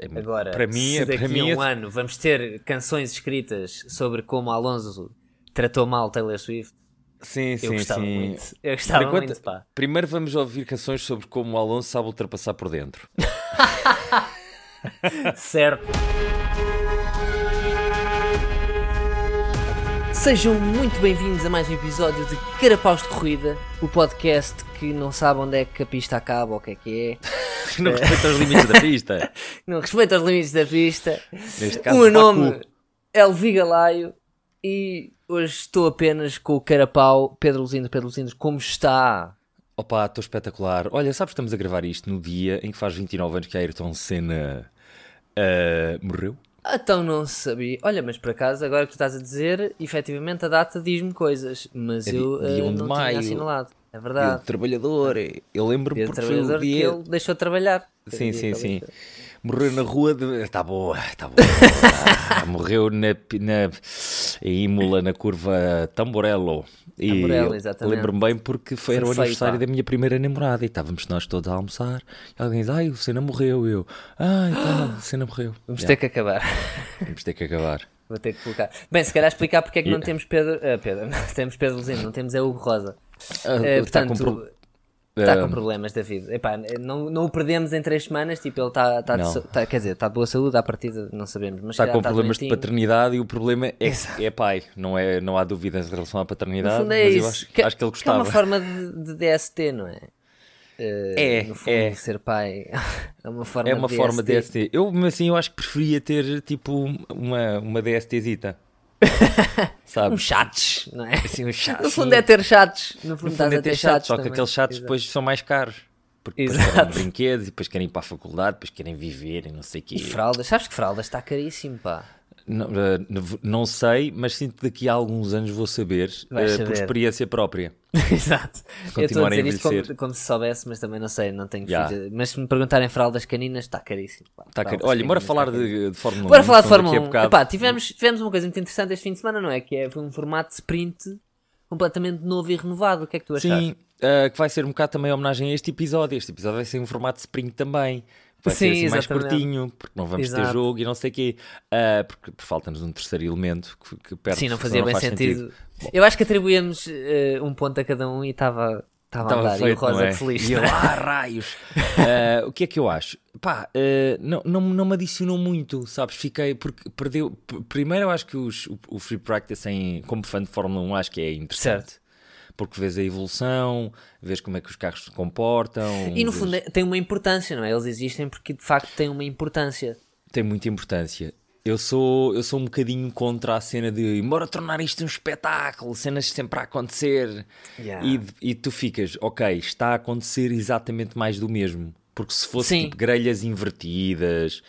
É, Agora, para mim, se daqui para mim a um é- ano vamos ter canções escritas sobre como Alonso tratou mal Taylor Swift, sim, eu sim, gostava sim. muito. Eu gostava enquanto- muito, pá. Primeiro vamos ouvir canções sobre como o Alonso sabe ultrapassar por dentro. Certo. Sejam muito bem-vindos a mais um episódio de Carapaus de Corrida, o podcast que não sabe onde é que a pista acaba ou o que é que é, Não respeita os limites da pista. não respeita os limites da pista. Neste caso, o meu nome é Levi Galaio e hoje estou apenas com o Carapau. Pedro Luzindo, Pedro Luzindo, como está? Opa, estou espetacular. Olha, sabes que estamos a gravar isto no dia em que faz 29 anos que a Ayrton Senna ah, morreu? Então não sabia. Olha, mas por acaso, agora que tu estás a dizer, efetivamente a data diz-me coisas, mas É eu dia 1 de não maio. tinha assinalado. É Dia verdade. do trabalhador. Eu lembro-me Dia porque foi o trabalhador que dia... ele deixou de trabalhar. Sim, dia sim, sim. deixou. Morreu na rua de... Está boa, está boa. Ah, Morreu na, na... em Imola, na curva Tamborello. E Tamborello, eu exatamente. Lembro-me bem porque foi, o aniversário pá. da minha primeira namorada e estávamos nós todos a almoçar. E alguém diz, ai, o Senna morreu. Eu, ai, tá, o Senna morreu. Vamos ter que acabar. Vamos ter que acabar. Vou ter que colocar. Bem, se calhar explicar porque é que não Yeah. temos Pedro. ah, Pedro, não temos Pedro Luzindo, não temos é Hugo Rosa. Está com portanto, está com problemas da vida. Epá, não, não o perdemos em três semanas, tipo, ele está, Não. sa- está- quer dizer, está de boa saúde, à partida não sabemos, mas Está com calhar problemas de paternidade e o problema é, é pai. Não, é, não há dúvidas em relação à paternidade, é mas eu acho, que, acho que ele que é uma gostava. forma de, de DST, não é? Eh, É, no fundo, é. ser pai é uma forma É uma de forma DST. DST. Eu, assim, eu acho que preferia ter tipo uma, uma DSTzita. Um Sabes? chatos, não é? Assim, um. No fundo é ter chatos. No No fundo, fundo estás é ter chatos, só que aqueles chatos Exato. depois são mais caros. Porque Exato. brinquedos e depois querem ir para a faculdade, depois querem viver e não sei o quê. E fraldas, sabes que fraldas está caríssimo, pá. Não, eh, não sei, mas sinto que daqui a alguns anos vou saber, eh, por experiência própria. Exato. Eu estou a Continuar a dizer isto como, como se soubesse, mas também não sei, não tenho filhos. Mas se me perguntarem fraldas caninas, está caríssimo. Tá caro. Fraldas Olha, bora falar está de, de Fórmula 1. Bora falar de Fórmula daqui a 1. bocado- Epá, tivemos, tivemos uma coisa muito interessante este fim de semana, não é? Que é, foi um formato de sprint completamente novo e renovado. O que é que tu achaste? Sim, uh, que vai ser um bocado também homenagem a este episódio. Este episódio vai ser um formato de sprint também. Vai Sim, ser assim mais curtinho, porque não vamos ter Exato. jogo e não sei o quê. Uh, porque, porque falta-nos um terceiro elemento que, que perde Sim, não fazia bem faz sentido. Eu acho que atribuímos eh, um ponto a cada um e estava estava a andar. e o feito, Rosa não é? feliz. E não eu, ah, raios! Uh, o que é que eu acho? Pá, uh, não, não, não me adicionou muito, sabes? Fiquei, porque perdeu. Primeiro, eu acho que os- o, o free practice, em, como fã de Fórmula 1, acho que é interessante. Certo. Porque vês a evolução, vês como é que os carros se comportam. E no vês- fundo tem uma importância, não é? Eles existem porque de facto têm uma importância. tem muita importância. Eu sou, eu sou um bocadinho contra a cena de embora tornar isto um espetáculo, cenas sempre a acontecer. Yeah. E, e tu ficas, ok, está a acontecer exatamente mais do mesmo. Porque se fosse Sim. tipo grelhas invertidas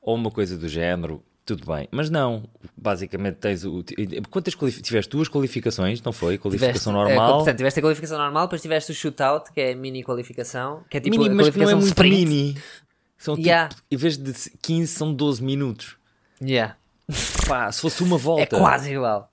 ou uma coisa do género, tudo bem. Mas não, basicamente tens o. Quantas? Tiveste duas qualificações, não foi? Qualificação Tiveste, é, normal. portanto, tiveste a qualificação normal, depois tiveste o shootout, que é a mini qualificação, que é tipo mini, a mas que não é qualificação muito mini. São tipo, Yeah. em vez de 15, são 12 minutos. Yeah. Pá, se fosse uma volta. É quase igual.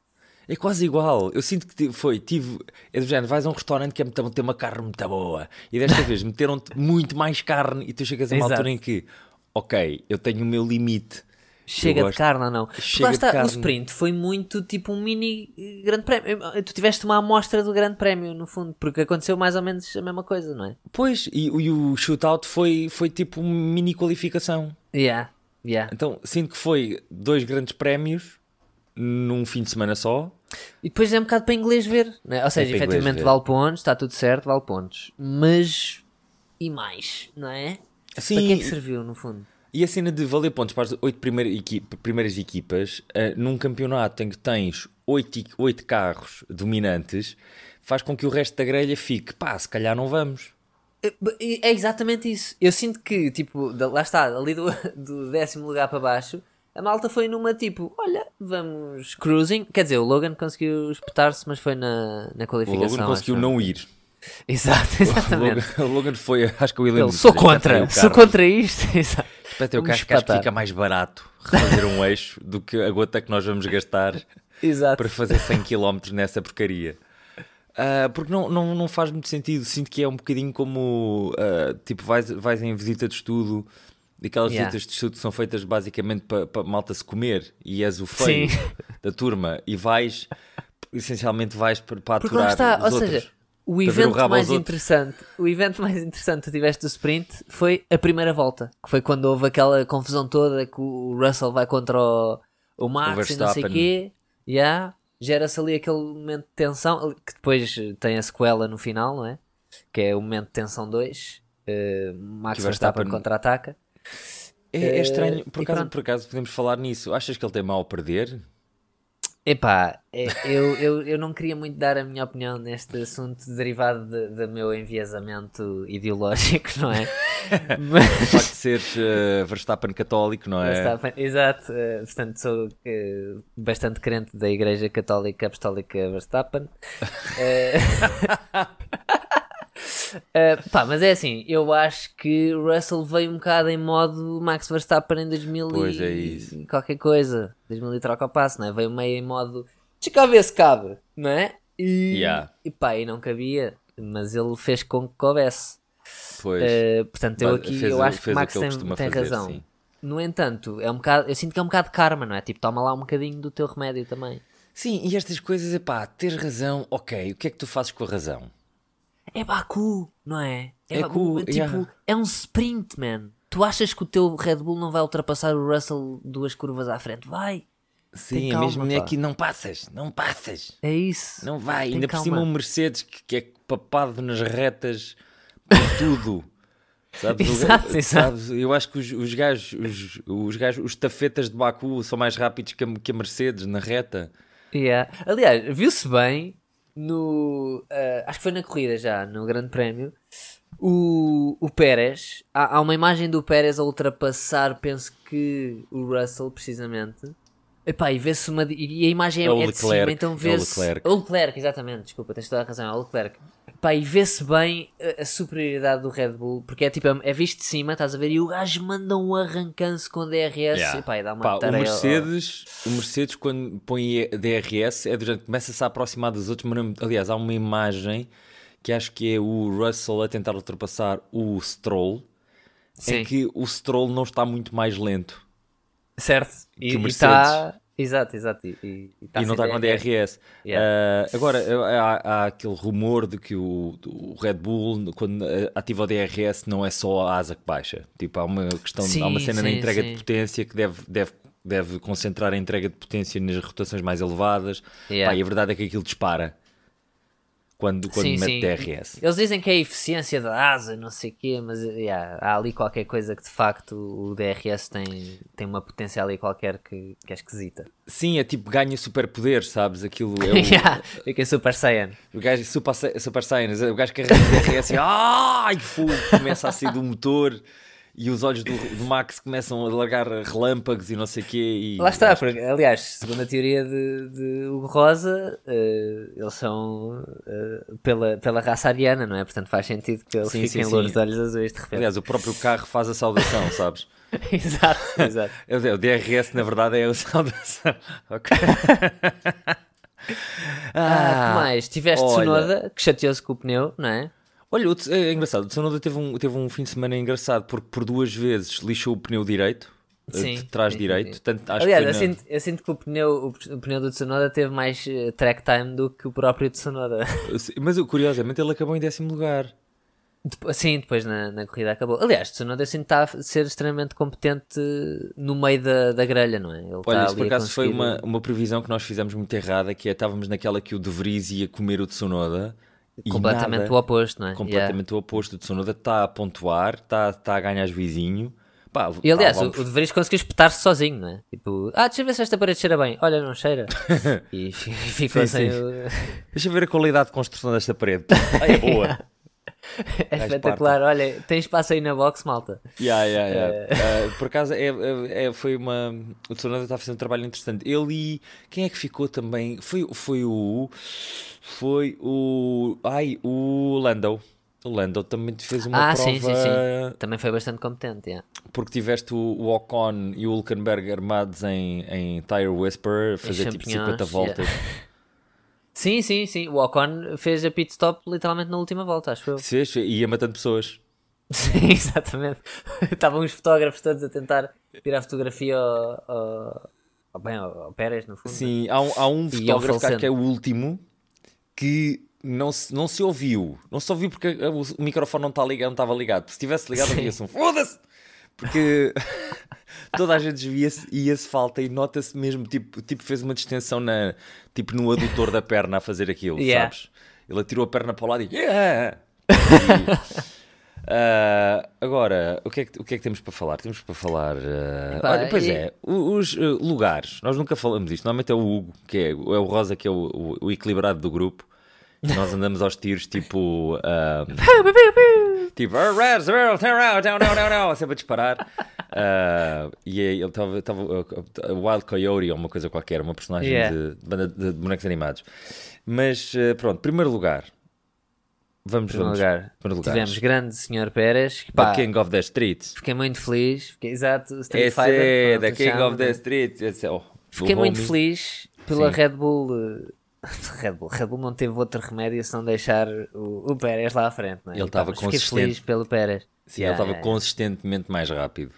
É quase igual. Eu sinto que foi, tive. É do género, vais a um restaurante que é muito, ter uma carne muito boa e desta vez meteram-te muito mais carne e tu chegas a uma Exato. altura em que, ok, eu tenho o meu limite. Chega de carne ou não? Chega lá de está, o carne. sprint foi muito tipo um mini eh, grande prémio. Eh, Tu tiveste uma amostra do grande prémio, no fundo, porque aconteceu mais ou menos a mesma coisa, não é? Pois, e, e o shootout foi, foi tipo uma mini qualificação. Yeah, yeah. Então sinto que foi dois grandes prémios num fim de semana só. E depois é um bocado para inglês ver, não é? ou seja, para inglês efetivamente vale pontos, está tudo certo, vale pontos. Mas. E mais, não é? Sim, Para que é que serviu, no fundo? E a cena de valer pontos para as oito primeira equipa- primeiras equipas, eh, num campeonato em que tens oito, oito carros dominantes, faz com que o resto da grelha fique, pá, se calhar não vamos. É é exatamente isso. Eu sinto que, tipo, lá está, ali do, do décimo lugar para baixo, a malta foi numa tipo, olha, vamos cruising. Quer dizer, o Logan conseguiu espetar-se, mas foi na, na O qualificação. Logan conseguiu acho. não ir. Exato, O exatamente. Logan, o Logan foi, acho que o William Ele, disse, sou "Espeta aí contra, o sou carro." contra isto. Exato. Espeta o que acho que fica mais barato refazer um eixo do que a gota que nós vamos gastar Exato. para fazer 100 km nessa porcaria. Ah, porque não, não, não faz muito sentido. Sinto que é um bocadinho como ah, tipo, vais, vais em visita de estudo Daquelas Yeah. visitas de estudo são feitas basicamente para pa malta se comer e és o feio Sim. da turma e vais, essencialmente vais para, para aturar está, os ou outros. seja, o o evento rabo mais outros. interessante, o evento mais interessante que tiveste do sprint foi a primeira volta, que foi quando houve aquela confusão toda que o Russell vai contra o, o Max e não sei o quê, yeah, gera-se ali aquele momento de tensão, que depois tem a sequela no final, não é? Que é o momento de tensão 2, eh, Max Verstappen Verstappen- contra-ataca. É, é Eh, estranho, por e acaso, por acaso podemos falar nisso. Achas que ele tem mal a perder? Epá, é, eu, eu, eu não queria muito dar a minha opinião neste assunto derivado de- do meu enviesamento ideológico, não é? Mas, O facto de seres eh, Verstappen católico, não é? Verstappen, exato, eh, portanto sou eh, bastante crente da Igreja Católica Apostólica Verstappen. Eh, pá, mas é assim, eu acho que o Russell veio um bocado em modo Max Verstappen em 2000 Pois é e isso. qualquer coisa, 2000 e troca o passo, não é? Veio meio em modo deixa cá ver se cabe, não é? E, Yeah. e pá, e não cabia, mas ele fez com que coubesse. Pois. Eh, portanto, eu aqui fez eu acho que o Max que tem, tem fazer, razão. sim. No entanto, é um bocado, eu sinto que é um bocado de karma, não é? Tipo, toma lá um bocadinho do teu remédio também. Sim, e estas coisas, epá, tens razão, ok, o que é que tu fazes com a razão? É Baku, não é? É Baku, cu, tipo, yeah. é um sprint, man. Tu achas que o teu Red Bull não vai ultrapassar o Russell duas curvas à frente? Vai! Sim, calma, é mesmo pá. aqui não passas, não passas, É isso. não vai. Tem Ainda por calma. cima um Mercedes que, que é papado nas retas por tudo. Sabes? O- Exato, exato. sabes? Eu acho que os, os gajos, os, os gajos, os tafetas de Baku são mais rápidos que a, que a Mercedes na reta. Yeah. Aliás, viu-se bem no. ah, acho que foi na corrida já, no Grande Prémio. O, o Pérez, há, há uma imagem do Pérez a ultrapassar, penso que o Russell, precisamente. Epá, e vê-se uma. E a imagem é, É o é de cima, então é o vê-se. Leclerc. O Leclerc, exatamente, desculpa, tens toda a razão, é o Leclerc. Epá, e vê-se bem a, a superioridade do Red Bull, porque é tipo, é, é visto de cima, estás a ver, e o gajo manda um arrancanço com DRS, Yeah. epá, e dá uma Pá, o tarefa ao- Mercedes, o Mercedes quando põe DRS é durante começa-se a aproximar dos outros, mas aliás, há uma imagem que acho que é o Russell a tentar ultrapassar o Stroll, Sim. em que o Stroll não está muito mais lento Certo. E, que o e Mercedes. Exato, exato. E, e, e tá e não está com DRS. Yeah. Ah, agora, há, há aquele rumor de que o, o Red Bull, quando ah, ativa o DRS, não é só a asa que baixa. Tipo, há uma questão, há uma Sim, cena na sim, entrega sim. de potência que deve, deve, deve concentrar a entrega de potência nas rotações mais elevadas. Yeah. Pá, e a verdade é que aquilo dispara quando, quando Sim, mete sim. DRS. Eles dizem que é a eficiência da asa, não sei o quê, mas yeah, há ali qualquer coisa que de facto o DRS tem, tem uma potência ali qualquer que, que é esquisita. Sim, é tipo ganha superpoderes, sabes? Aquilo é o, yeah, fica Super Saiyan. o gajo super, super Saiyans, o gajo carrega o DRS e ai, fogo, começa a sair do motor e os olhos do, do Max começam a largar relâmpagos e não sei o quê. E, Lá está, porque, aliás, segundo a teoria de, de Hugo Rosa, eh, eles são eh, pela, pela raça ariana, não é? Portanto faz sentido que eles Sim, fiquem sim, louros de olhos azuis de repente. Aliás, o próprio carro faz a saudação, sabes? exato, exato. O DRS, na verdade, é a saudação. Ok. Ah, que mais? Tiveste olha. Tsunoda, que chateou-se com o pneu, não é? Olha, é engraçado, o Tsunoda teve um, teve um fim de semana engraçado porque por duas vezes lixou o pneu direito, eh, Sim, de trás sim, direito. sim. Tanto, acho Aliás, que eu, foi na- sinto, eu sinto que o pneu, o, o pneu do Tsunoda teve mais eh, track time do que o próprio Tsunoda. Mas curiosamente ele acabou em décimo lugar. Sim, depois na, na corrida acabou. Aliás, Tsunoda que está a ser extremamente competente no meio da, da grelha, não é? Ele Olha, isso por acaso foi conseguir- uma, uma previsão que nós fizemos muito errada, que é estávamos naquela que o De Vries ia comer o Tsunoda. Completamente nada. o oposto, não é? Yeah. completamente o oposto. O Tsunoda está a pontuar, está, está a ganhar juizinho. Pá, E aliás, pá, o, o De Vries conseguiu espetar-se sozinho, não é? Tipo, ah, deixa eu ver se esta parede cheira bem. Olha, não cheira. E fi- ficou Sim, sem sim. Deixa eu ver a qualidade de construção desta parede. Ah, é boa. É espetacular. Olha, tem espaço aí na box, malta. Yeah, yeah, yeah. Uh, por acaso é, é- é- foi uma. O Tsunoda está a fazer um trabalho interessante. Ele e. Quem é que ficou também? Foi, foi o. Foi o. Ai, o Lando. O Lando também fez uma ah, prova. sim, sim, sim. Também foi bastante competente, yeah. Porque tiveste o, o Ocon e o Hulkenberg armados em, em Tire Whisper, fazer tipo champignons, 50 voltas. Sim, sim, sim. O Ocon fez a pit stop literalmente na última volta, acho eu. E ia matando pessoas. Sim, exatamente. Estavam os fotógrafos todos a tentar tirar fotografia ao, ao, ao, bem, ao, ao Pérez, no fundo. Sim, há um, há um fotógrafo que é o último que não se, não se ouviu. Não se ouviu porque o, microfone não, está ligado, não estava ligado. Se tivesse ligado, Sim. havia-se um foda-se! Porque toda a gente desvia-se e ia-se falta e nota-se mesmo, tipo, tipo, fez uma distensão na, tipo, no adutor da perna a fazer aquilo, Yeah. sabes? Ele atirou a perna para o lado e. Yeah! E, ah, agora, o que, é que, o que é que temos para falar? Temos para falar. Epá, olha, pois e- é, o- os ah, lugares. Nós nunca falamos disto. Normalmente é o Hugo, que é, é o Rosa, que é o, o- o equilibrado do grupo. E nós andamos aos tiros tipo. ah, tipo. "Ah, Red, zero, turn around, down, down, down, down", sempre a disparar. Ah, e aí ele estava. Wild Coyote ou uma coisa qualquer, uma personagem Yeah. de, de banda de bonecos animados. Mas ah, pronto, primeiro lugar. Vamos, Em primeiro vamos. lugar, primeiro lugar. tivemos grande Sr. Pérez. que, The Pá, King of the Streets. Fiquei muito feliz. Fiquei, exato, Street Esse Fighter. é The King chama, of the? Streets. Esse é, oh, Fiquei muito feliz pela Sim. Red Bull. Red Bull. Red Bull não teve outro remédio se não deixar o, o Pérez lá à frente. Não é? Ele estava consistente. feliz pelo Pérez. Sim, Yeah, ele estava consistentemente mais rápido.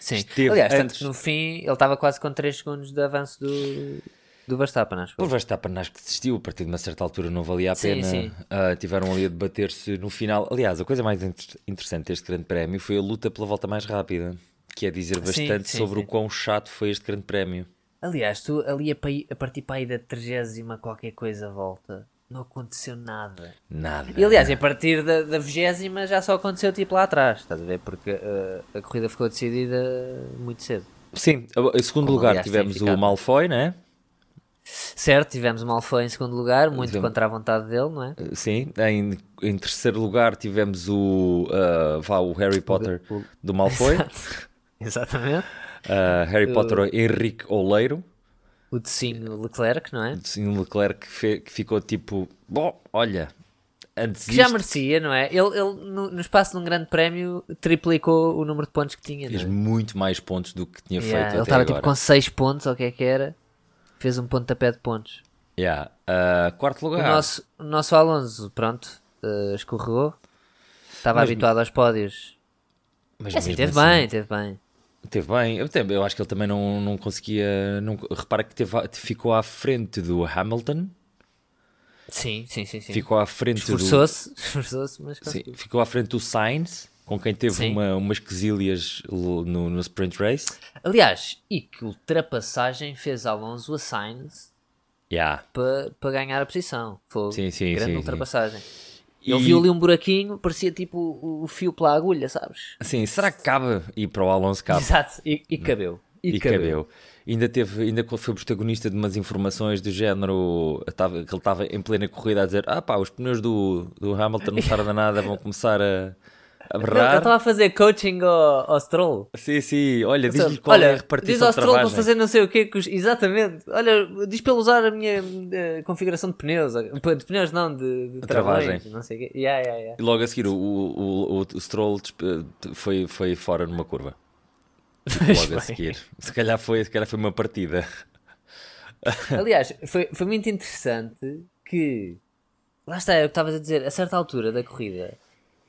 Sim. esteve Aliás, tanto antes- que no fim ele estava quase com 3 segundos de avanço do, do Verstappen, acho. O eu. Verstappen acho que desistiu, a partir de uma certa altura não valia a Sim, pena. sim. Ah, tiveram ali a debater-se no final. Aliás, a coisa mais inter- interessante deste grande prémio foi a luta pela volta mais rápida. Que é dizer Sim, bastante sim, sobre sim. o quão chato foi este grande prémio. Aliás, tu ali a, pa- a partir para aí da 30 qualquer coisa volta, não aconteceu nada. Nada. E aliás, a partir da, da 20 já só aconteceu tipo lá atrás, estás a ver? Porque eh, a corrida ficou decidida muito cedo. Sim, em segundo Como, lugar aliás, tivemos o. Malfoy, né? Certo, tivemos o Malfoy em segundo lugar, muito Tivemos- contra a vontade dele, não é? Sim, em, em terceiro lugar tivemos o, ah, vá, o Harry Potter o- do Malfoy. Exato. Exatamente. Ah, Harry Potter Henrique Oleiro. O Tecinho Leclerc, não é? Sim, um Leclerc que, fe- que ficou tipo, bom, olha, antes Que já merecia, não é? Ele, ele no, no espaço de um grande prémio, triplicou o número de pontos que tinha. Não fez é? muito mais pontos do que tinha Yeah, feito ele estava tipo com 6 pontos, ou o que é que era? Fez um pontapé de pontos. Yeah. Ah, quarto O lugar, nosso, o nosso Alonso, pronto, eh, escorregou. Estava Mas- habituado aos pódios. mas É assim, teve assim, bem, teve bem. Teve bem, eu, eu acho que ele também não, não conseguia. Não, repara que teve, ficou à frente do Hamilton, Sim, sim, sim. sim. ficou à frente do. Esforçou-se, esforçou-se, mas Sim, ficou à frente do Sainz, com quem teve Sim. uma, umas quesilhas no, no sprint race. Aliás, e que ultrapassagem fez Alonso a Sainz Yeah. para pa ganhar a posição. Foi Sim, sim, grande sim, sim. Ultrapassagem. E- Ele viu ali um buraquinho, parecia tipo o, o fio pela agulha, sabes? Sim, será que cabe? E para o Alonso cabe. Exato, e, e cabeu. E, E cabeu. Ainda teve, ainda foi protagonista de umas informações do género tava, que ele estava em plena corrida a dizer: Ah pá, os pneus do, do Hamilton não tarda nada, vão começar a, a Não, ele berrar. estava a fazer coaching ao, ao Stroll. Sim, sim, olha, diz-lhe qual Olha, é a diz repartição ao de Stroll para fazer não sei o quê. que os- Exatamente. Olha, diz para ele usar a minha eh, configuração de pneus. De pneus não, de, de travagem. Não sei o quê. Yeah, yeah, yeah. E logo a seguir, o, o, o, o Stroll despe- foi, foi fora numa curva. Logo a seguir. Se calhar foi, se calhar foi uma partida. Aliás, foi, foi muito interessante que. Lá está, é o que estavas a dizer. A certa altura da corrida,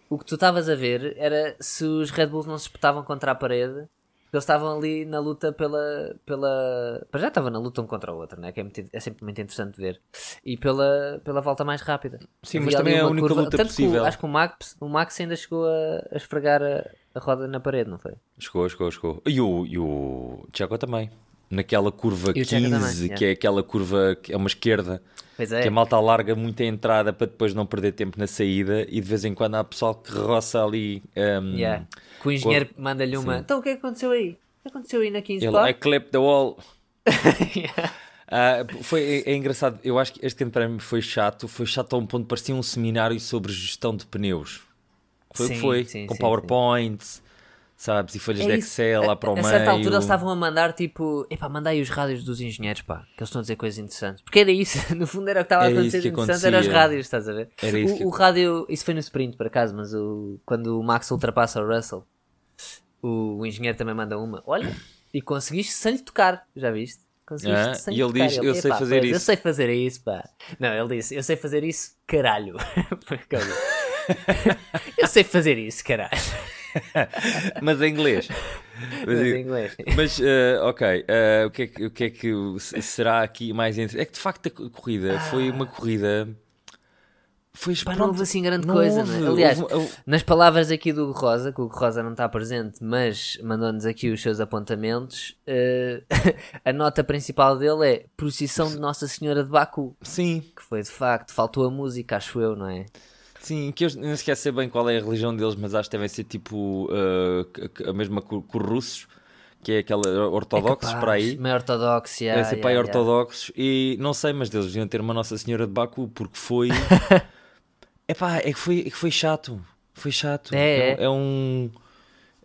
o que tu estavas a ver era se os Red Bulls não se espetavam contra a parede. Eles estavam ali na luta pela. pela... Para já estavam na luta um contra o outro, né? que é, muito- é sempre muito interessante ver. E pela, pela volta mais rápida. Sim, Havia mas também é a única luta Tanto que o- possível. acho que o Max, o Max ainda chegou a, a esfregar a, a roda na parede, não foi? Chegou, chegou, chegou. E o, e o Thiago também. Naquela curva E o 15, Checo também, que é aquela curva que é uma esquerda, é. que a malta larga muito a entrada para depois não perder tempo na saída e de vez em quando há pessoal que roça ali. um, Yeah. Que o engenheiro manda-lhe uma. Então o que é que aconteceu aí? O que aconteceu aí na 15 Ele, pá? I clipped the wall. Yeah. Ah, foi, é, é engraçado, eu acho que este grande prémio foi chato, foi chato a um ponto parecia um seminário sobre gestão de pneus. Foi o que Sim, foi, sim, com sim, PowerPoints, sabes, e folhas É de. Excel lá para o a, meio. a certa altura eles estavam a mandar tipo, epá, manda aí os rádios dos engenheiros, pá, que eles estão a dizer coisas interessantes. Porque era isso, no fundo era o que estava a Era acontecer interessante, eram os rádios, estás a ver? Era isso o, que- o rádio, isso foi no sprint por acaso, mas o, quando o Max ultrapassa o Russell, o, o engenheiro também manda uma, olha, e conseguiste sem lhe tocar, já viste? Conseguiste Ah, sem e ele tocar. diz, "Eu sei "Epá, fazer pois, Eu isso." sei fazer isso, pá. Não, ele disse, eu sei fazer isso, caralho. Ele. Eu sei fazer isso, caralho. Mas em inglês. Mas em inglês. Mas, eh, ok, eh, o, que é que, o que é que será aqui mais interessante? É que de facto a co- corrida foi uma corrida. Foi Pá, não houve assim grande não coisa, houve. não é? Aliás, Houve- houve- nas palavras aqui do Hugo Rosa, que o Hugo Rosa não está presente, mas mandou-nos aqui os seus apontamentos, eh, a nota principal dele é Procissão de Nossa Senhora de Baku, sim, que foi de facto, faltou a música, acho eu, não é? Sim, que eu sequer sei bem qual é a religião deles, mas acho que devem ser tipo c- a mesma que que os russos, que é aquela ortodoxos É capaz, para aí. Meio ortodoxo, yeah, Devem ser yeah, yeah. ortodoxos e não sei, mas eles deviam ter uma Nossa Senhora de Baku porque foi. Epá, é que foi, é que foi chato. Foi chato. É, é. é um.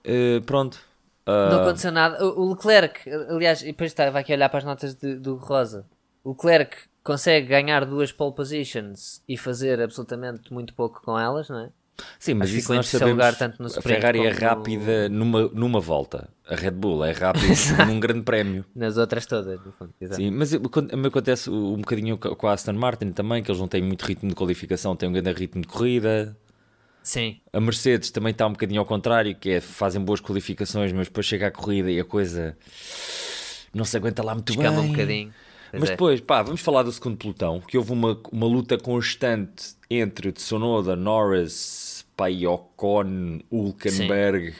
eh, pronto. Não Ah, aconteceu nada. O Leclerc, aliás, e depois estava aqui a olhar para as notas de- do Rosa. O Leclerc consegue ganhar duas pole positions e fazer absolutamente muito pouco com elas, não é? sim, mas isso em nós sabemos. lugar, tanto no a sprint Ferrari é como no- rápida numa, numa volta. A Red Bull é rápida num grande prémio. Nas outras todas, no fundo. Exato. Sim, mas quando- me acontece um bocadinho co- com a Aston Martin também, que eles não têm muito ritmo de qualificação, têm um grande ritmo de corrida. Sim. A Mercedes também está um bocadinho ao contrário, que é fazem boas qualificações, mas depois chega à corrida e a coisa não se aguenta lá muito Escama bem. um bocadinho. Mas é. depois, pá, vamos falar do segundo pelotão, que houve uma, uma luta constante entre Tsunoda, Norris, e Ocon, Hulkenberg,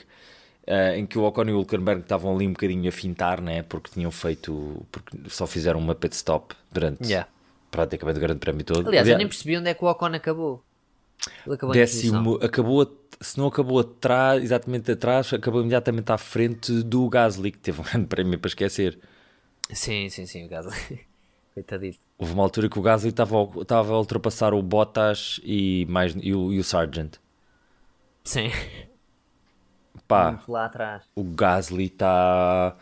eh, em que o Ocon e o Hulkenberg estavam ali um bocadinho a fintar, né? Porque tinham feito, porque só fizeram uma pit stop durante Yeah. praticamente o grande prémio todo. Aliás, eu nem percebi onde é que o Ocon acabou. Ele acabou décimo, acabou, a- se não acabou atrás, exatamente atrás, acabou imediatamente à frente do Gasly, que teve um grande prémio para esquecer. Sim, sim, sim, o Gasly. Coitadito. Houve uma altura que o Gasly estava a- ultrapassar o Bottas e, mais, e, o, e o Sargent. Sim. Pá, lá atrás. o Gasly está.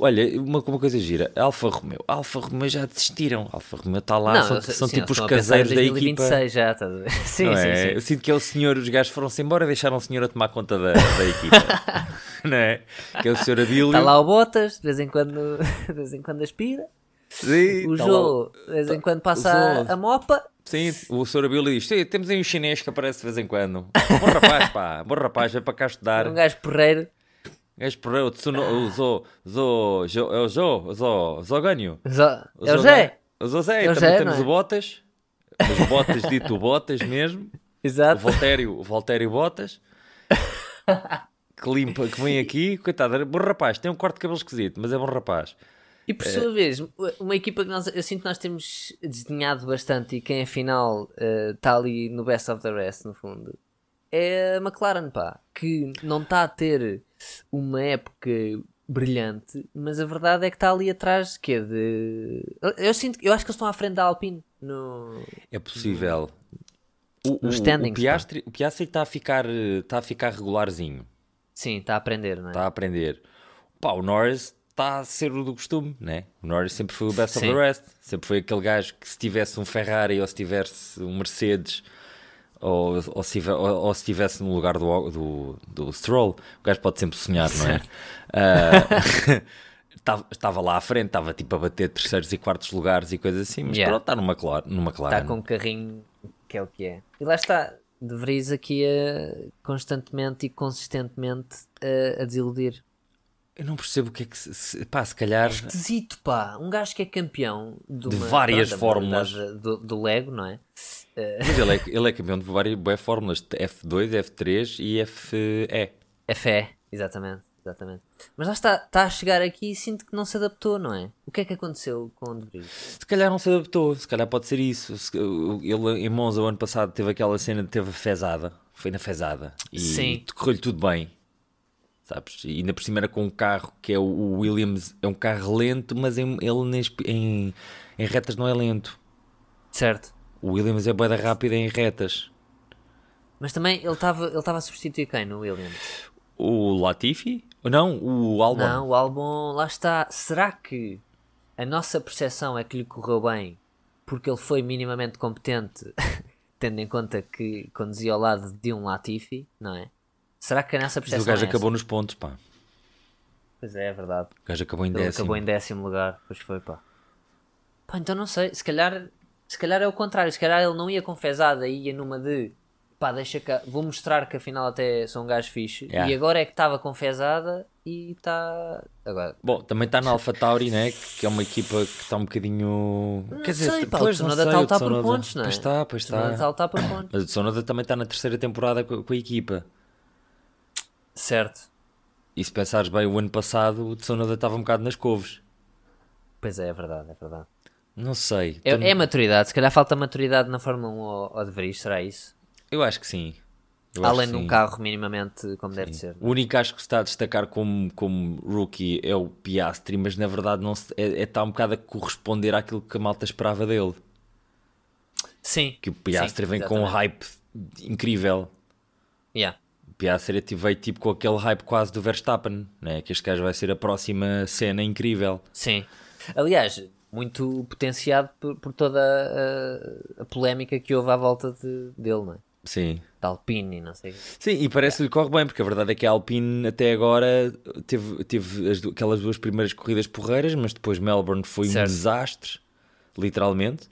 Olha, uma, uma coisa gira: Alfa Romeo. Alfa Romeo já desistiram. Alfa Romeo está lá, são, eu sei- são sim, tipo os caseiros da equipa. 2026 já, estás a ver? Sim, não sim, é? sim. Eu sinto que é o senhor, os gajos foram-se embora e deixaram o senhor a tomar conta da, da equipa. não é? Que é o senhor Abílio. Está lá o Bottas, de vez em quando, de vez em quando aspira. Sim, O tá de vez em quando passa o Zô. a, a mopa. Sim, o senhor Abílio diz: "Sim, temos aí um chinês que aparece de vez em quando. Bom rapaz, pá, bom rapaz, vem para cá estudar. Um gajo porreiro. Gajo por o Tsuno, o Zo, Zo, Jo- é o Zo, o Zo, Zogânio. Zó- O É o Zo- Zé. O Zé, É o também Zé, temos é? o Botas. Os Botas dito Botas mesmo. O Exato. Voltério, o Voltério Botas. Que limpa, que vem aqui, coitado, é bom rapaz, tem um corte de cabelo esquisito, mas é bom rapaz. E por sua vez, uma equipa que nós, eu sinto que nós temos desenhado bastante e quem afinal está ali no best of the rest, no fundo, é a McLaren, pá, que não está a ter uma época brilhante, mas a verdade é que está ali atrás que é de. Eu, sinto, eu acho que eles estão à frente da Alpine no. É possível. O, o, o Piastri, o Piastri está a ficar, eh, está a ficar regularzinho, Sim, está a aprender, não é? está a aprender. Pá, o Norris está a ser o do costume, né? O Norris sempre foi o best of Sim. the rest, sempre foi aquele gajo que se tivesse um Ferrari ou se tivesse um Mercedes ou, ou, se, ou- ou se estivesse no lugar do, do, do Stroll, o gajo pode sempre sonhar, não é? Ah, estava, estava lá à frente, estava tipo a bater terceiros e quartos lugares e coisas assim, mas Yeah. pronto, está numa, numa McLaren. Está com um carrinho que é o que é. E lá está, de Vries aqui a, constantemente e consistentemente a, a desiludir. Eu não percebo o que é que se, se, pá, se calhar Esquisito, pá. Um gajo que é campeão de, De uma- várias fórmulas. Do, do Lego, não é? Mas ele é, ele é campeão de várias boas fórmulas, de F2, F3 e FE. É fé, exatamente. Exatamente. Mas lá está, está a chegar aqui e sinto que não se adaptou, não é? O que é que aconteceu com o De Vries? Se calhar não se adaptou, se calhar pode ser isso. Ele em Monza o ano passado teve aquela cena de teve a fezada, foi na fezada e Sim. correu-lhe tudo bem. Sabes? E ainda por cima era com um carro que é o, Williams, é um carro lento, mas em, ele em, em retas não é lento. Certo. O Williams é boeda rápida em retas. Mas também ele estava ele estava a substituir quem no Williams? O Latifi? Não, o Albon. Não, o álbum, lá está. Será que a nossa percepção é que lhe correu bem porque ele foi minimamente competente, tendo em conta que conduzia ao lado de um Latifi, não é? Será que a nossa Mas percepção o gajo é acabou nos pontos, pá. Pois é, é verdade. O gajo acabou em Ele décimo. acabou em décimo lugar, pois foi, pá. Pá, então não sei, se calhar, se calhar é o contrário, se calhar ele não ia com fezada, ia numa de pá, deixa cá, vou mostrar que afinal até sou um gajo fixe. Yeah. E agora é que estava confesada e está. Agora. Bom, também está na Alpha Tauri, né? que é uma equipa que está um bocadinho. Não Quer dizer, sei, pá, o Tsunoda está a lutar por pontos, não é? Pois está, pois O Tsunoda está. está a lutar por pontos. Mas o Tsunoda também está na terceira temporada com, com a equipa. Certo. E se pensares bem, o ano passado o Tsunoda estava um bocado nas couves. Pois é, é verdade, é verdade. Não sei. É, Tô- é maturidade, se calhar falta maturidade na Fórmula 1 ou, ou deveria, será isso? Eu acho que sim. Eu Além de um sim. carro minimamente como deve ser. O único acho que se está a destacar como, como rookie é o Piastri, mas na verdade não se, é, é, está um bocado a corresponder àquilo que a malta esperava dele. Sim. Que o Piastri Sim, vem com um exatamente. hype incrível. Yeah. Piastri tipo, veio tipo com aquele hype quase do Verstappen, né? que este gajo vai ser a próxima cena incrível. Sim. Aliás, muito potenciado por, por toda a, a polémica que houve à volta de, dele, não é? Sim. Da Alpine e não sei. Sim, e parece que lhe corre bem, porque a verdade é que a Alpine até agora teve, teve as aquelas duas primeiras corridas porreiras, mas depois Melbourne foi um Certo. desastre, literalmente.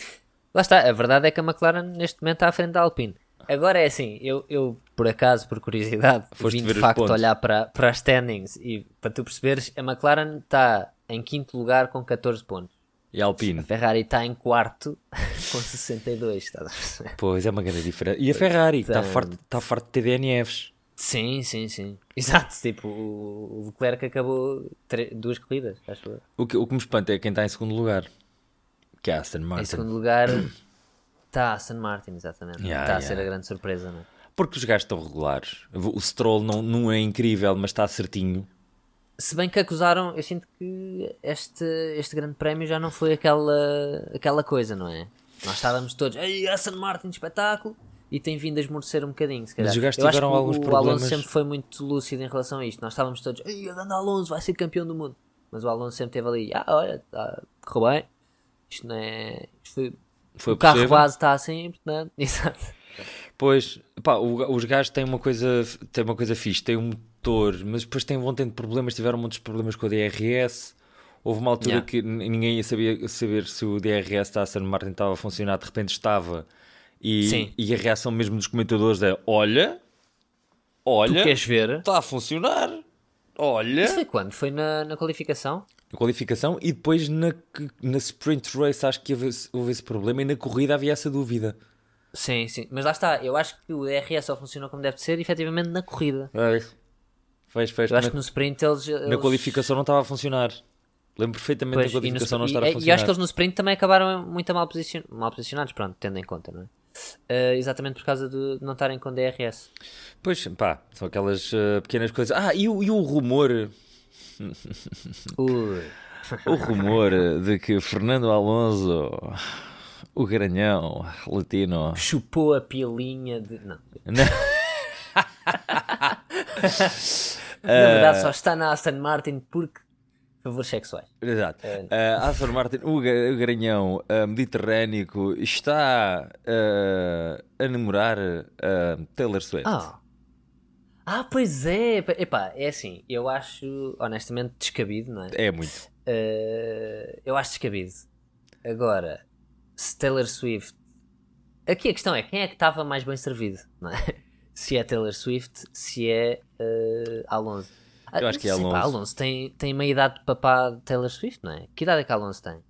Lá está, a verdade é que a McLaren neste momento está à frente da Alpine. Agora é assim, eu, eu por acaso, por curiosidade, Foste vim de facto olhar para, para as standings e para tu perceberes, a McLaren está em quinto lugar com 14 pontos. E a Alpine. A Ferrari está em quarto com 62, estás a perceber? Pois, é uma grande diferença. E a Ferrari, que está Portanto- farto, está farto de ter DNFs. Sim, sim, sim. Exato, tipo, o Leclerc acabou duas corridas, acho eu. O que, o que me espanta é quem está em segundo lugar, que é a Aston Em Martin. segundo lugar está Aston Martin, exatamente. Yeah, está a yeah. ser a grande surpresa, não é? Porque os gajos estão regulares. O Stroll não, não é incrível, mas está certinho. Se bem que acusaram, eu sinto que este, este grande prémio já não foi aquela, aquela coisa, não é? Nós estávamos todos, ei, Aston Martin, espetáculo, e tem vindo a esmorecer um bocadinho, se calhar. Mas os gajos tiveram o- alguns o problemas. Alonso sempre foi muito lúcido em relação a isto. Nós estávamos todos, ei, o grande Alonso vai ser campeão do mundo. Mas o Alonso sempre esteve ali, ah, olha, tá, correu bem, isto não é... Isto foi, Foi o carro possível. base está assim, portanto, exato. Pois, pá, os gajos têm uma coisa, têm uma coisa fixe, têm um motor, mas depois têm, vão tendo problemas, tiveram muitos problemas com o DRS. Houve uma altura Yeah. que ninguém ia saber, saber se o DRS da Aston Martin estava a funcionar, de repente estava. E, Sim. e a reação mesmo dos comentadores é: olha, olha, Tu queres ver? está a funcionar, olha. Isso foi quando? Foi na, na qualificação? Na qualificação e depois na, na sprint race acho que houve, esse- houve esse problema e na corrida havia essa dúvida. Sim, sim. Mas lá está, eu acho que o DRS só funcionou como deve ser, efetivamente, na corrida. Fez, fez, Eu acho na, que no sprint eles. na eles- qualificação não estava a funcionar. Lembro perfeitamente Pois, da e, no qualificação não estar a e- funcionar. e acho que eles no sprint também acabaram muito mal, posicion... mal posicionados, pronto, tendo em conta, não é? Eh, exatamente por causa de não estarem com DRS. Pois, pá, são aquelas eh, pequenas coisas. Ah, e o, e o rumor. o rumor de que Fernando Alonso, o garanhão latino, Chupou a pilinha de. Não. Não. Na verdade, só está na Aston Martin porque. favores sexuais. Exato. É. Uh, Aston Martin, o, ga- o garanhão uh, mediterrâneo está uh, a namorar uh, Taylor Swift. Ah. Ah, pois é. Epá, é assim, eu acho honestamente descabido, não é? É muito. Uh, eu acho descabido. Agora, se Taylor Swift. Aqui a questão é quem é que estava mais bem servido, não é? Se é Taylor Swift, se é uh, Alonso. Ah, Eu acho que é não sei, pá, Alonso. Alonso tem, tem meia idade de papá de Taylor Swift, não é? Que idade é que Alonso tem?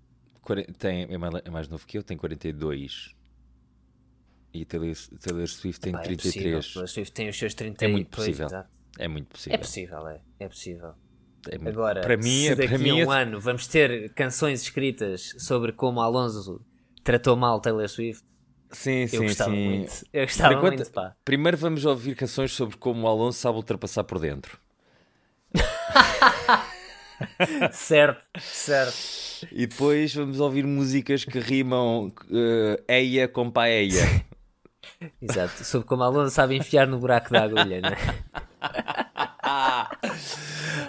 Tem, é, mais, é mais novo que eu, tem 42. E Taylor, Taylor Swift tem Pá, é 33. possível. Taylor Swift tem os seus 30 É muito possível. É muito É possível. possível, é. É possível. É muito- Agora, para mim, se daqui para mim a um é- ano vamos ter canções escritas sobre como Alonso tratou mal Taylor Swift, Sim, eu sim, gostava sim. muito. Eu gostava enquanto- muito, pá. Primeiro vamos ouvir canções sobre como o Alonso sabe ultrapassar por dentro. Certo, certo. E depois vamos ouvir músicas que rimam uh, eia com paeia. Exato. Sobre como Alonso sabe enfiar no buraco da agulha, né?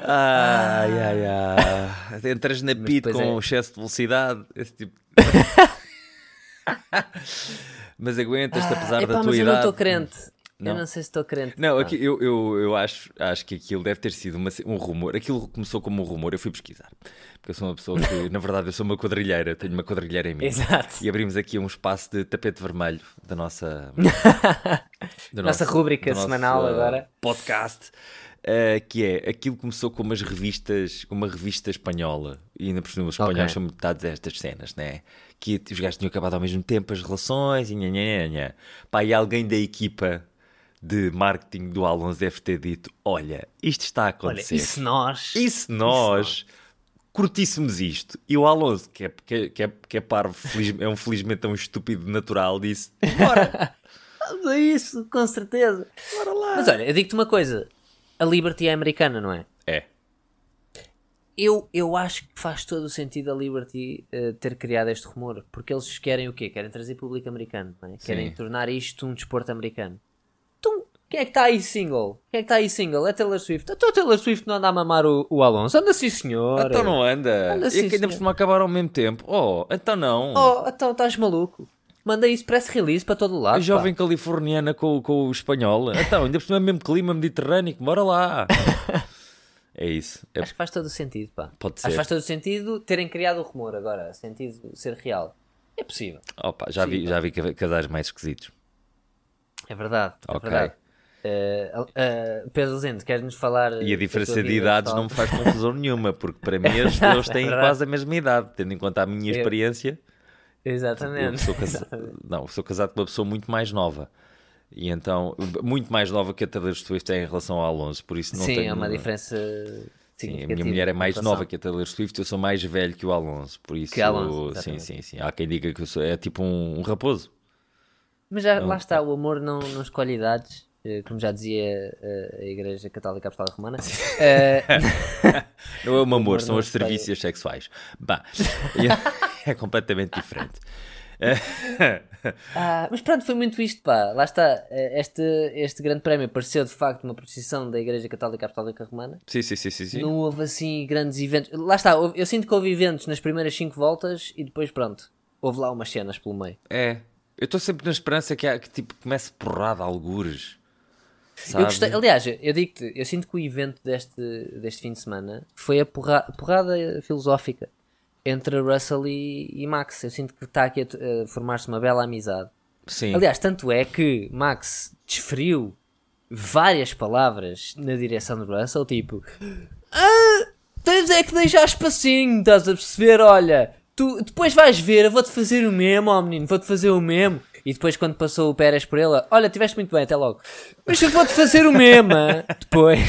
Ai, ai, ai. Entras na pit com é- excesso de velocidade, esse tipo. Mas aguentas-te apesar Epá, da tua mas eu não idade. estou crente. Eu não sei se estou crente. Não, aqui, eu, eu, eu acho, acho que aquilo deve ter sido uma- um rumor. Aquilo começou como um rumor, eu fui pesquisar. Porque eu sou uma pessoa que, na verdade, eu sou uma quadrilheira, tenho uma quadrilheira em mim. Exato. E abrimos aqui um espaço de tapete vermelho da nossa, do Nossa rúbrica semanal agora. Podcast. eh, que é aquilo começou com umas revistas, uma revista espanhola, e ainda por cima os espanhóis Ok. são muito dados a estas cenas, né? Que os gajos tinham acabado ao mesmo tempo as relações e. Pá, e alguém da equipa de marketing do Alonso deve ter dito: Olha, isto está a Olha, acontecer. e se nós. E se nós curtíssemos isto? E o Alonso, que é, que é, que é, é parvo, feliz- é um felizmente tão estúpido natural, disse: Bora, a isso, com certeza. bora lá. Mas olha, eu digo-te uma coisa: a Liberty é americana, não é? É, Eu, eu acho que faz todo o sentido a Liberty eh, ter criado este rumor, porque eles querem o quê? Querem trazer público americano, é? Querem tornar isto um desporto americano. Quem é que está aí single? Quem é que está aí single? É Taylor Swift. Então, a Taylor Swift não anda a mamar o, o Alonso. Anda sim, senhor. então não anda. Anda e sim, que ainda por cima acabaram ao mesmo tempo. Oh, então não. Oh, então estás maluco. Manda isso press release para todo lado. a pá. jovem californiana com, com o espanhol. Então, ainda por cima é mesmo clima mediterrâneo, bora lá. é isso. É- Acho que faz todo o sentido, pá. Pode Acho ser. que faz todo o sentido terem criado o rumor agora, sentido ser real. É possível. Opa, já, vi, já vi ca- casais mais esquisitos. É verdade. É Ok. verdade. Eh, eh, Pedro Zendo, queres-nos falar. E a da diferença de idades não me faz confusão nenhuma, porque para mim eles, eles têm É quase a mesma idade, tendo em conta a minha experiência. Exatamente. sou, casa- não, sou casado com uma pessoa muito mais nova. E então, muito mais nova que a Taylor Swift é em relação ao Alonso, por isso não Sim, é uma diferença. Sim, a minha mulher é mais nova que a Taylor Swift, eu sou mais velho que o Alonso, por isso... Que Alonso, sim, sim, sim. Há quem diga que eu sou, é tipo um, um raposo. Mas já, lá está, o amor não, não escolhe idades, eh, como já dizia eh, a Igreja Católica Apostólica Romana. Eh, Não é o amor, são escolhe. serviços sexuais. Bah, é completamente diferente. ah, mas pronto, foi muito isto, pá. Lá está, eh, este, este grande prémio pareceu de facto uma procissão da Igreja Católica Apostólica Romana. Sim, sim, sim, sim. sim. Não houve assim grandes eventos. Lá está, eu sinto que houve eventos nas primeiras 5 voltas e depois pronto. Houve lá umas cenas pelo meio. É. Eu estou sempre na esperança que, há, que tipo, comece porrada algures. Eu gostei, aliás, eu digo-te, eu sinto que o evento deste, deste fim de semana foi a porra- porrada filosófica entre Russell e, e Max. Eu sinto que está aqui a, a formar-se uma bela amizade. Sim. Aliás, tanto é que Max desferiu várias palavras na direção de Russell, tipo Ah, tens é que deixar espacinho, estás a perceber? Olha, tu depois vais ver, eu vou-te fazer o mesmo, ó menino, vou-te fazer o mesmo. E depois, quando passou o Pérez por ele, olha, tiveste muito bem, até logo. Mas eu vou-te fazer o mesmo, ah." depois.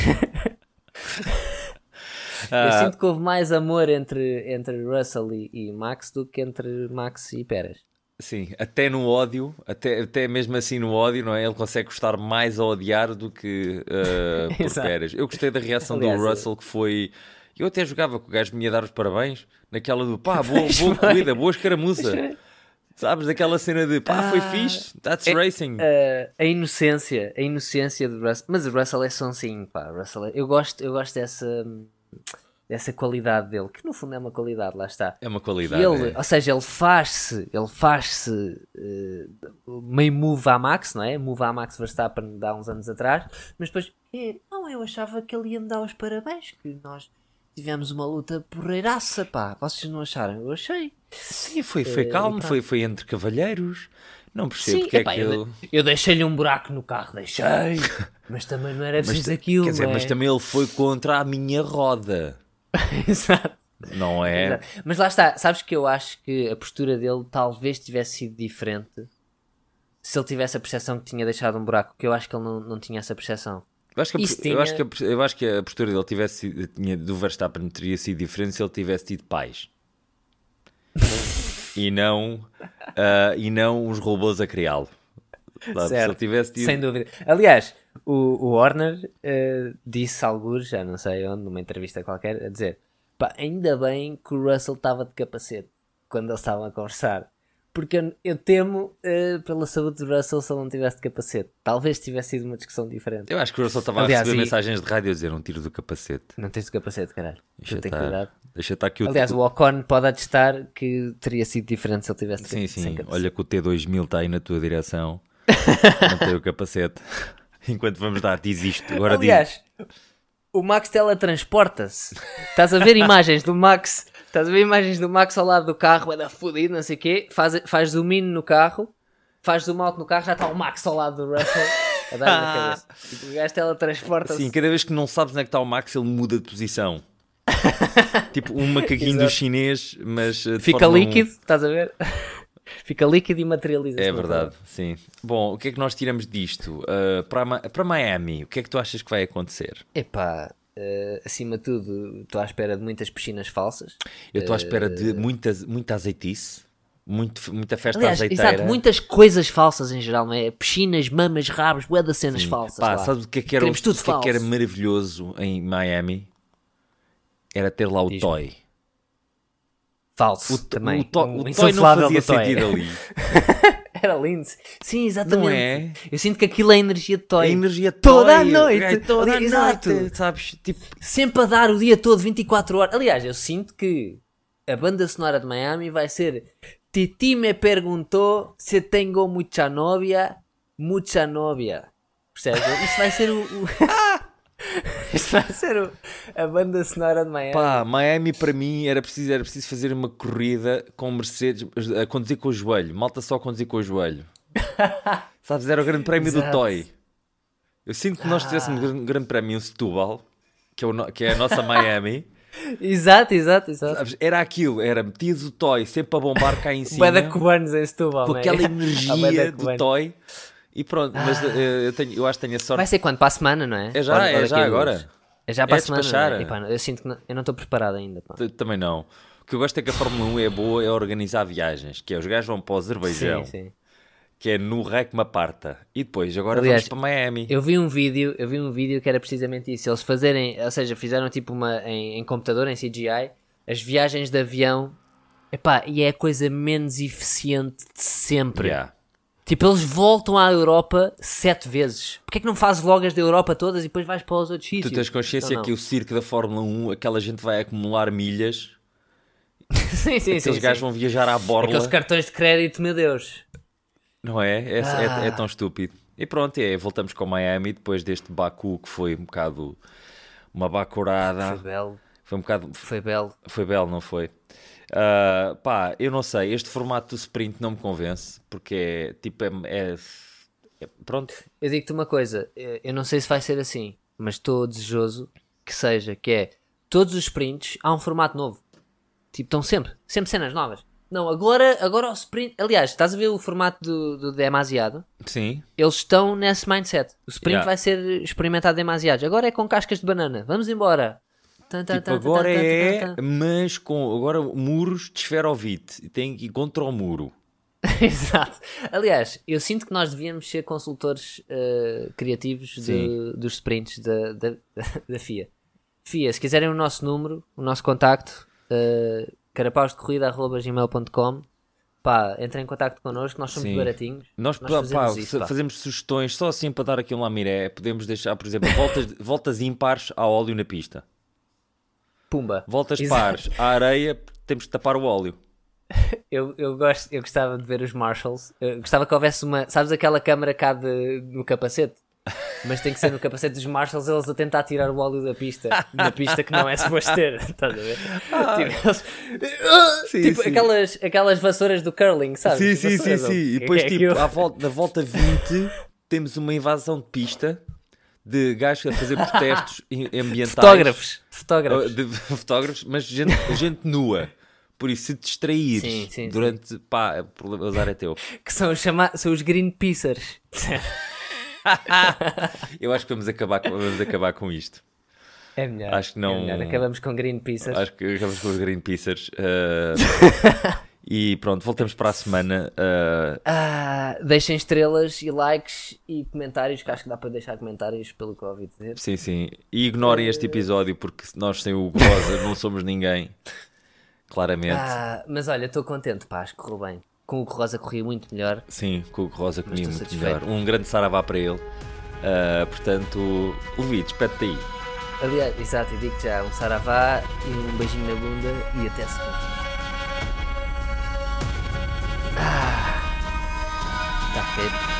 Eu Ah, sinto que houve mais amor entre, entre Russell e, e Max do que entre Max e Pérez. Sim, até no ódio, até, até mesmo assim no ódio, não é? Ele consegue gostar mais a odiar do que uh, por. Pérez. Eu gostei da reação Aliás, do eu- Russell que foi. Eu até jogava que o gajo me ia dar os parabéns naquela do pá, boa, boa corrida, boa escaramuça. Sabes? Daquela cena de pá, foi Ah, fixe, that's é- racing. Uh, a inocência, a inocência de Russell. Mas o Russell é sonsinho, pá. Russell é- Eu gosto, eu gosto dessa, dessa qualidade dele, que no fundo é uma qualidade, lá está. É uma qualidade. ele, é. ou seja, ele faz-se, ele faz-se uh, meio move à Max, não é? Move à Max Verstappen de há uns anos atrás, mas depois, "Eh, não, eu achava que ele ia me dar os parabéns, que nós tivemos uma luta porreiraça, pá. Vocês não acharam? Eu achei. Sim, foi, foi Eh, calmo, foi, foi entre cavalheiros. Não percebo Sim, porque epá, é que eu, de- eu deixei-lhe um buraco no carro, deixei, mas também não era preciso aquilo, Quer dizer, é? mas também ele foi contra a minha roda, Exato. não é? Exato. Mas lá está, sabes que eu acho que a postura dele talvez tivesse sido diferente se ele tivesse a percepção que tinha deixado um buraco, que eu acho que ele não, não tinha essa percepção. Eu acho, que a, eu, acho que a, eu acho que a postura dele tivesse, tinha, do Verstappen teria sido diferente se ele tivesse tido pais. e não ah, e não uns robôs a criá-lo. Se ele tivesse tido... Sem dúvida. Aliás, o, o Warner eh, disse alguns, já não sei onde, numa entrevista qualquer, a dizer: pá, ainda bem que o Russell estava de capacete quando eles estavam a conversar. Porque eu, eu temo eh, pela saúde do Russell se ele não tivesse de capacete. Talvez tivesse sido uma discussão diferente. Eu acho que o Russell estava Aliás, a receber e- mensagens de rádio a dizer um tiro do capacete. Não tens de capacete, caralho. Deixa Tu estar, cuidado. deixa estar aqui o Aliás, o Ocon pode atestar que teria sido diferente se ele tivesse Sim, sem sim. capacete. Olha que o T2000 está aí na tua direção. não tem o capacete. enquanto vamos dar, diz isto. Agora diz. Aliás, o Max teletransporta-se. Estás a ver imagens do Max. Estás a ver imagens do Max ao lado do carro, é da fudido, não sei o quê. Faz, faz zoom in no carro, faz zoom out no carro, já está o Max ao lado do Russell a dar na cabeça. Tipo, o gajo teletransporta-se. Sim, cada vez que não sabes onde é que está o Max, ele muda de posição. tipo um macaquinho do chinês, mas eh, Fica Fórmula 1. líquido, estás a ver? Fica líquido e materializa-se. É verdade, sim. Bom, o que é que nós tiramos disto? Uh, para, para Miami, o que é que tu achas que vai acontecer? Epá, eh, acima de tudo, estou à espera de muitas piscinas falsas. Eu estou à espera Eh, de muita, muita azeitice, muito, muita festa Aliás, azeiteira. exato, muitas coisas falsas em geral, não é? Piscinas, mamas, rabos, bué de cenas falsas. Pá, lá. sabes o que é que era, Queremos tudo o que é que era maravilhoso em Miami? Era ter lá o Diz-me. Toy. Falso O, também. o, to- Um o Toy não fazia sentido ali. Era lindo. Sim, exatamente. Não é? Eu sinto que aquilo é energia de Toy. A energia Toda a Toy, noite. é, toda a Ali- exato. noite, sabes? Tipo, Sempre a dar o dia todo, 24 horas. Aliás, eu sinto que a banda sonora de Miami vai ser Titi me perguntou se tenho mucha novia, mucha novia. Percebes? Isto vai ser o... o- Isto vai ser o- a banda sonora de Miami. Pá, Miami para mim era preciso, era preciso fazer uma corrida com Mercedes a conduzir com o joelho, malta só a conduzir com o joelho. Sabes, era o grande prémio do Exato. Toy. Eu sinto que nós tivéssemos um grande prémio em Setúbal, que é, o que é a nossa Miami. Exato, exato, exato. Sabes, era aquilo, era metido o Toy sempre a bombar cá em cima, Bué da cubanos em Setúbal, com aquela Ah, energia do. Toy. E pronto, mas eh, eu, tenho, eu acho que tenho a sorte. Vai ser quando? Para a semana, não é? É já, Ou- é já agora. É já para É a semana. é? Epá, eu sinto que não- eu não estou preparado ainda. Pá. Também não. O que eu gosto é que a Fórmula 1 é boa, é organizar viagens, que é os gajos vão para o Azerbaijão, Sim, sim. que é no Rec Maparta, e depois agora Aliás, vamos para Miami. Eu vi um vídeo, eu vi um vídeo que era precisamente isso. Eles fazerem, ou seja, fizeram tipo uma em, em computador, em CGI, as viagens de avião. Epá, e é a coisa menos eficiente de sempre. Yeah. Tipo, eles voltam à Europa sete vezes. Porquê é que não fazes logo as da Europa todas e depois vais para os outros sítios? Tu tens consciência Então, que o circo da Fórmula 1, aquela gente vai acumular milhas, sim, sim, aqueles sim, gajos sim. vão viajar à borla, Aqueles cartões de crédito, meu Deus. não é? É, é- Ah. é tão estúpido. E pronto, é, voltamos com Miami depois deste Baku que foi um bocado uma bacurada. Foi belo, Foi um bocado. foi belo. Foi belo, não foi? Ah, pá, eu não sei. Este formato do sprint não me convence porque é tipo. É, é- é- pronto. Eu digo-te uma coisa, eh, eu não sei se vai ser assim, mas estou desejoso que seja, que é todos os sprints há um formato novo. Tipo, estão sempre, sempre cenas novas. Não, agora, agora o sprint. Aliás, estás a ver o formato do, do demasiado? Sim. Eles estão nesse mindset. O sprint Yeah. vai ser experimentado demasiado. Agora é com cascas de banana. Vamos embora. Tipo, agora é, mas com agora muros de esferovite. E Tem que ir contra o muro. Exato. Aliás, eu sinto que nós devíamos ser consultores eh, criativos de- dos sprints da, da, da FIA. FIA, se quiserem o nosso número, o nosso contacto, uh, carapausdecorrida.gmail.com pá, entrem em contacto connosco, nós somos Sim. baratinhos. Nós, Nós fazemos pá, isso, pá. fazemos sugestões só assim para dar aqui um lamiré. Podemos deixar, por exemplo, voltas, voltas ímpares ao óleo na pista. Pumba. Voltas Exato. pares à areia, temos de tapar o óleo. Eu, eu, gosto, eu gostava de ver os Marshalls. Eu gostava que houvesse uma. Sabes aquela câmara cá de, no capacete? Mas tem que ser no capacete dos Marshalls eles a tentar tirar o óleo da pista. Na pista que não é suposto ter. Estás a ver? Tipo, eles- Ah. Sim, tipo sim. Aquelas, aquelas vassouras do curling, sabes? Sim, sim, sim, sim. E depois, é tipo, aquilo? à volta, na volta 20, temos uma invasão de pista de gajos a fazer protestos ambientais. Fotógrafos. Oh, Fotógrafos. De fotógrafos, mas gente, gente nua. Por isso, se distraíres Sim, sim, durante. pá, o problema azar é teu. Que são, os chama... são os Greenpeacers. Eu acho que vamos acabar com, vamos acabar com isto. É melhor. Acho que não- É melhor. Acabamos com Greenpeacers. Acho que acabamos com os Greenpeacers. uh, e pronto, voltamos para a semana. uh, Ah, deixem estrelas e likes e comentários, que acho que dá para deixar comentários pelo que eu ouvi dizer. sim, sim. E ignorem este episódio porque nós sem o Rosa não somos ninguém. Claramente. Ah, mas olha, estou contente, pá, acho que correu bem. Com o Rosa corria muito melhor. Sim, com o Rosa estou muito satisfeito. melhor. Um grande saravá para ele. Uh, portanto, Levi, despede-te aí. Aliás, exato, e digo já, um saravá e um beijinho na bunda e até segunda. Ah, tá feito.